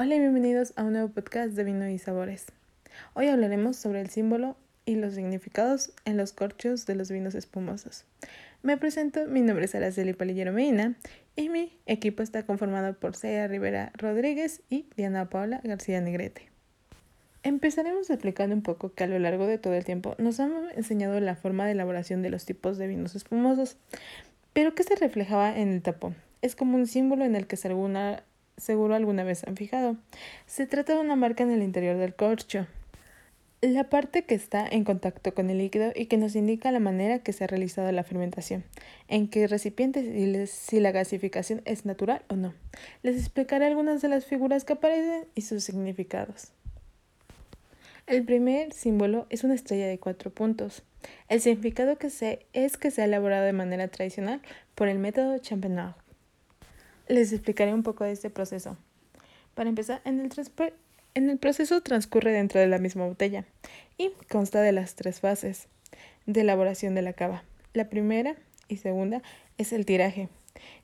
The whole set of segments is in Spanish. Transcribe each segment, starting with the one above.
Hola y bienvenidos a un nuevo podcast de vino y sabores. Hoy hablaremos sobre el símbolo y los significados en los corchos de los vinos espumosos. Me presento, mi nombre es Araceli Palillero Medina y mi equipo está conformado por Sea Rivera Rodríguez y Diana Paula García Negrete. Empezaremos explicando un poco que a lo largo de todo el tiempo nos han enseñado la forma de elaboración de los tipos de vinos espumosos, pero que se reflejaba en el tapón. Es como un símbolo en el que según seguro alguna vez han fijado. Se trata de una marca en el interior del corcho. La parte que está en contacto con el líquido y que nos indica la manera que se ha realizado la fermentación, en qué recipiente y si la gasificación es natural o no. Les explicaré algunas de las figuras que aparecen y sus significados. El primer símbolo es una estrella de cuatro puntos. El significado que se es que se ha elaborado de manera tradicional por el método Champenois. Les explicaré un poco de este proceso. Para empezar, en el, en el proceso transcurre dentro de la misma botella y consta de las tres fases de elaboración de la cava. La primera y segunda es el tiraje,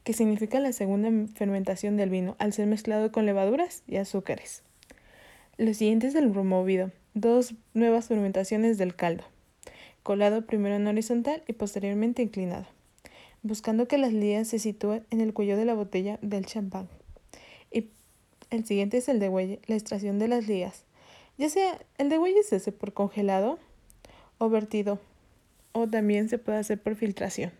que significa la segunda fermentación del vino al ser mezclado con levaduras y azúcares. Lo siguiente es el removido, dos nuevas fermentaciones del caldo, colado primero en horizontal y posteriormente inclinado buscando que las lías se sitúen en el cuello de la botella del champán. Y el siguiente es el de huelle, la extracción de las lías. Ya sea el de huelle se hace por congelado o vertido, o también se puede hacer por filtración.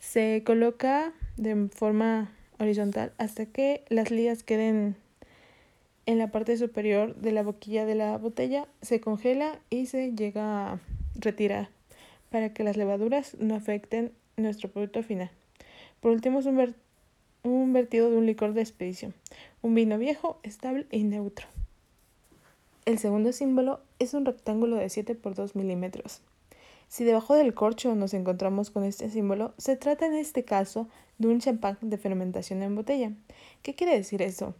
Se coloca de forma horizontal hasta que las lías queden en la parte superior de la boquilla de la botella, se congela y se llega a retirar para que las levaduras no afecten nuestro producto final. Por último, es un, un vertido de un licor de expedición, un vino viejo, estable y neutro. El segundo símbolo es un rectángulo de 7 por 2 milímetros. Si debajo del corcho nos encontramos con este símbolo, se trata en este caso de un champán de fermentación en botella. ¿Qué quiere decir eso?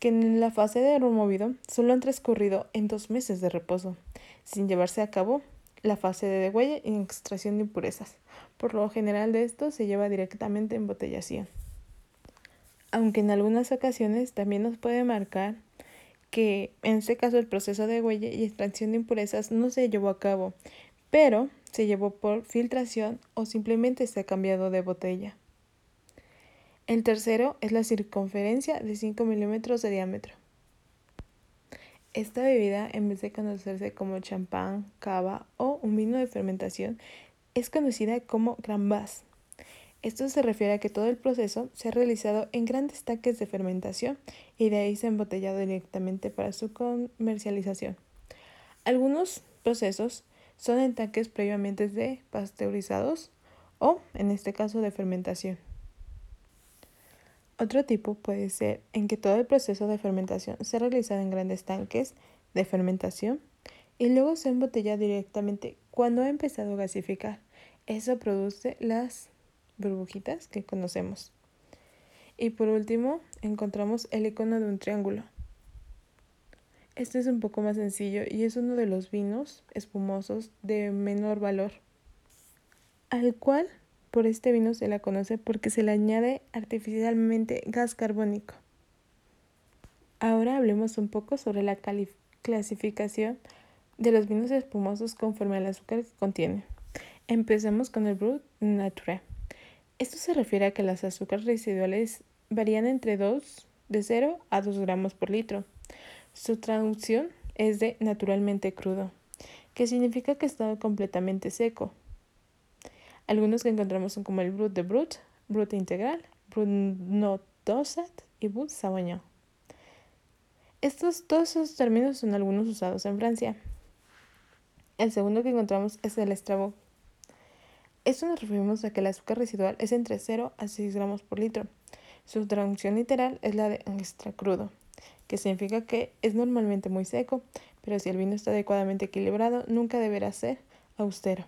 Que en la fase de removido solo han transcurrido en dos meses de reposo, sin llevarse a cabo la fase de degüelle y extracción de impurezas. Por lo general de esto se lleva directamente en botellación. Aunque en algunas ocasiones también nos puede marcar que en este caso el proceso de huelle y extracción de impurezas no se llevó a cabo, pero se llevó por filtración o simplemente se ha cambiado de botella. El tercero es la circunferencia de 5 milímetros de diámetro. Esta bebida, en vez de conocerse como champán, cava o un vino de fermentación, es conocida como Grand Bass. Esto se refiere a que todo el proceso se ha realizado en grandes tanques de fermentación y de ahí se ha embotellado directamente para su comercialización. Algunos procesos son en tanques previamente de pasteurizados o, en este caso, de fermentación. Otro tipo puede ser en que todo el proceso de fermentación se ha realizado en grandes tanques de fermentación y luego se embotella directamente cuando ha empezado a gasificar. Eso produce las burbujitas que conocemos. Y por último, encontramos el icono de un triángulo. Este es un poco más sencillo y es uno de los vinos espumosos de menor valor, al cual por este vino se la conoce porque se le añade artificialmente gas carbónico. Ahora hablemos un poco sobre la clasificación de los vinos espumosos conforme al azúcar que contienen. Empecemos con el Brut Nature. Esto se refiere a que las azúcares residuales varían entre 2 de 0 a 2 gramos por litro. Su traducción es de naturalmente crudo, que significa que está completamente seco, algunos que encontramos son como el Brut de Brut, Brut integral, Brut no dosat y Brut sauvignon. Estos, todos esos términos son algunos usados en Francia. El segundo que encontramos es el estrabo. Esto nos referimos a que el azúcar residual es entre 0 a 6 gramos por litro. Su traducción literal es la de extra crudo, que significa que es normalmente muy seco, pero si el vino está adecuadamente equilibrado, nunca deberá ser austero.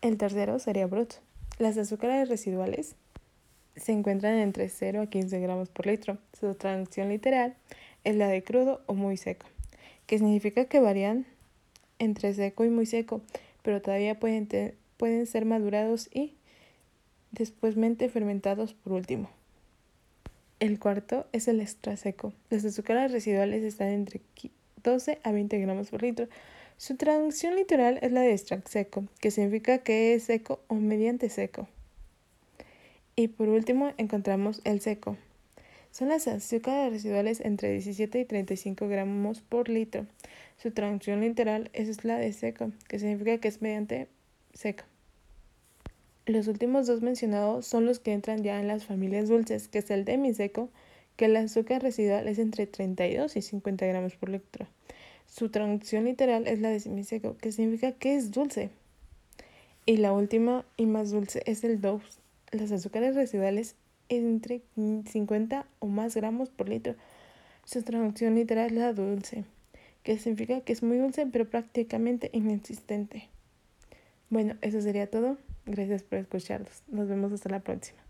El tercero sería brut. Las azúcares residuales se encuentran entre 0 a 15 gramos por litro. Su traducción literal es la de crudo o muy seco, que significa que varían entre seco y muy seco, pero todavía pueden, pueden ser madurados y despuésmente fermentados por último. El cuarto es el extra seco. Las azúcares residuales están entre 12 a 20 gramos por litro. Su traducción literal es la de extra seco, que significa que es seco o mediante seco. Y por último encontramos el seco. Son las azúcares residuales entre 17 y 35 gramos por litro. Su traducción literal es la de seco, que significa que es mediante seco. Los últimos dos mencionados son los que entran ya en las familias dulces, que es el demiseco, que el azúcar residual es entre 32 y 50 gramos por litro. Su traducción literal es la de semiseco, que significa que es dulce. Y la última y más dulce es el dose. Las azúcares residuales entre 50 o más gramos por litro. Su traducción literal es la dulce, que significa que es muy dulce pero prácticamente inexistente. Bueno, eso sería todo. Gracias por escucharnos. Nos vemos hasta la próxima.